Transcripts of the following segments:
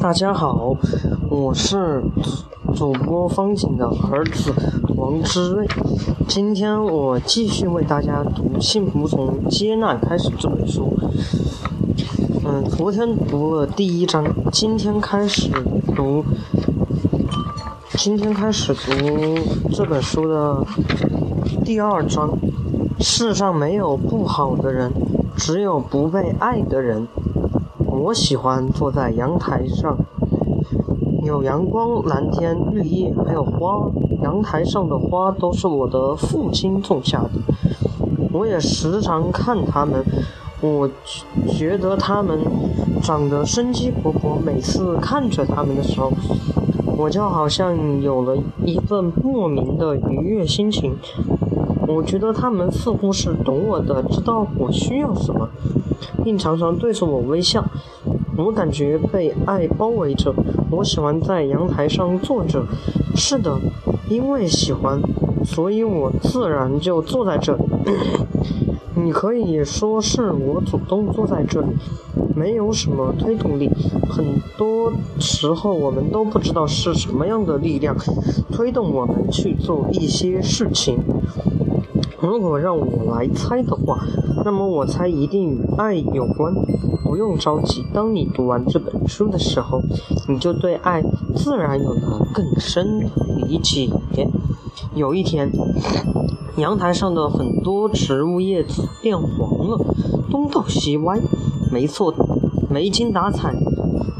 大家好，我是主播方景的儿子王之瑞。今天我继续为大家读《幸福从接纳开始》这本书。嗯，昨天读了第一章，今天开始读，今天开始读这本书的第二章。世上没有不好的人，只有不被爱的人。我喜欢坐在阳台上，有阳光、蓝天、绿叶，还有花。阳台上的花都是我的父亲种下的。我也时常看它们，我觉得它们长得生机勃勃。每次看着它们的时候，我就好像有了一份莫名的愉悦心情。我觉得他们似乎是懂我的，知道我需要什么，并常常对着我微笑。我感觉被爱包围着。我喜欢在阳台上坐着。是的，因为喜欢，所以我自然就坐在这里。你可以说是我主动坐在这里，没有什么推动力。很多时候，我们都不知道是什么样的力量推动我们去做一些事情。如果让我来猜的话，那么我猜一定与爱有关。不用着急，当你读完这本书的时候，你就对爱自然有了更深的理解。有一天，阳台上的很多植物叶子变黄了，东倒西歪。没错，没精打采。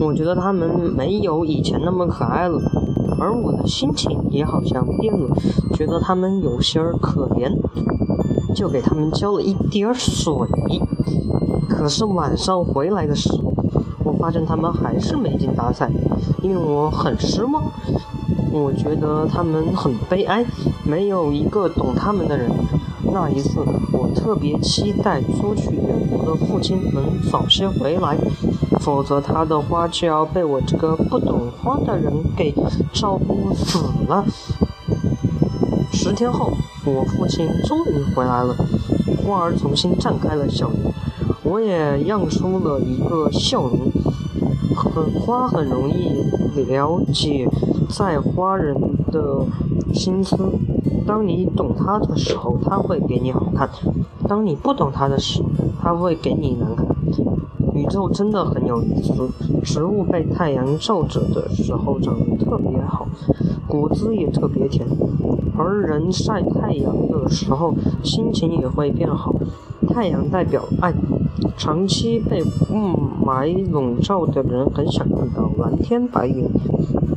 我觉得它们没有以前那么可爱了。而我的心情也好像变了，觉得他们有些儿可怜，就给他们浇了一点儿水。可是晚上回来的时候，我发现他们还是没精打采，令我很失望。我觉得他们很悲哀，没有一个懂他们的人。那一次，我特别期待出去远国的父亲能早些回来，否则他的花就要被我这个不懂花的人给照顾死了。十天后，我父亲终于回来了，花儿重新绽开了笑颜，我也漾出了一个笑容。很花很容易了解在花人的心思。当你懂它的时候，它会给你好看；当你不懂它的时候，它会给你难看。宇宙真的很有意思。植物被太阳照着的时候长得特别好，果子也特别甜；而人晒太阳的时候，心情也会变好。太阳代表爱。长期被雾霾笼罩的人很想看到蓝天白云，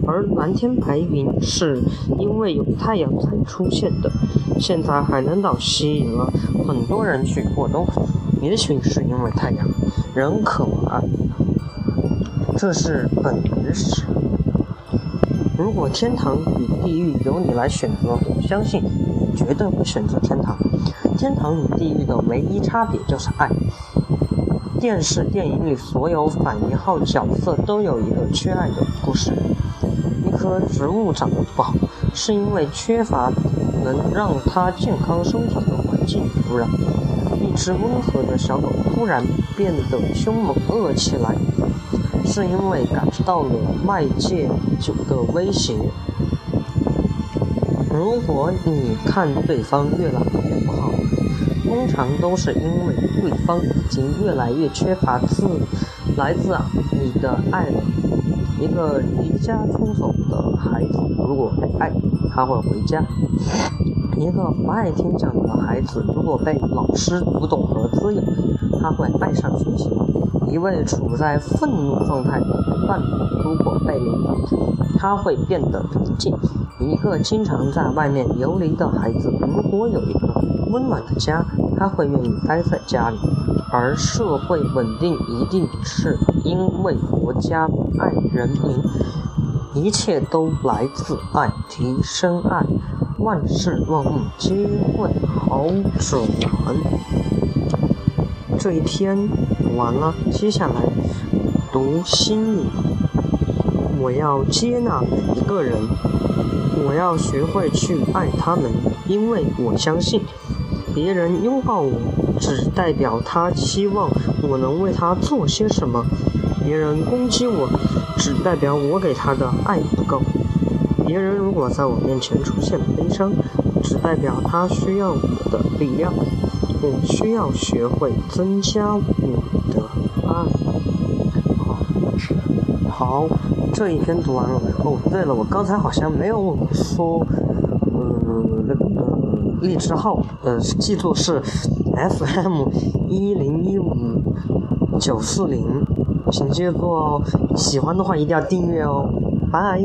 而蓝天白云是因为有太阳才出现的。现在海南岛吸引了很多人去过冬，也许是因为太阳。人渴望爱，这是本能史。如果天堂与地狱由你来选择，相信你绝对会选择天堂。天堂与地狱的唯一差别就是爱。电视电影里所有反一号角色都有一个缺爱的故事。一棵植物长得不好，是因为缺乏能让它健康生长的环境与土壤。一只温和的小狗突然变得凶猛恶起来，是因为感受到了外界酒的威胁。如果你看对方越来越不好，通常都是因为对方已经越来越缺乏自来自你的爱了。一个离家出走的孩子，如果被爱，他会回家；一个不爱听讲的孩子，如果被老师读懂和滋养，他会爱上学习；一位处在愤怒状态的伴侣，如果被领导，他会变得平静；一个经常在外面游离的孩子，如果有一个温暖的家，他会愿意待在家里，而社会稳定一定是因为国家爱人民，一切都来自爱，提升爱，万事万物皆会好转。这一篇完了，接下来读心理。我要接纳每一个人，我要学会去爱他们，因为我相信。别人拥抱我，只代表他希望我能为他做些什么；别人攻击我，只代表我给他的爱不够。别人如果在我面前出现悲伤，只代表他需要我的力量。我需要学会增加我的爱。好，好这一篇读完了。哦，对了，我刚才好像没有说，那个荔枝号，呃，记住是 FM 一零一五九四零，请记住哦。喜欢的话一定要订阅哦。拜。